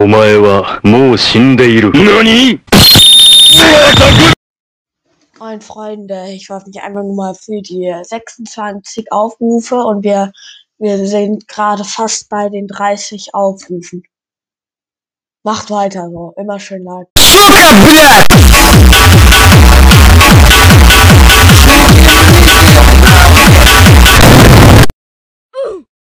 お前はもう死んでいる。何 Moin Freunde, ich wollte mich einfach nur mal für die 26 Aufrufe und wir, wir sind gerade fast bei den 30 Aufrufen. Macht weiter so, immer schön like. Сука!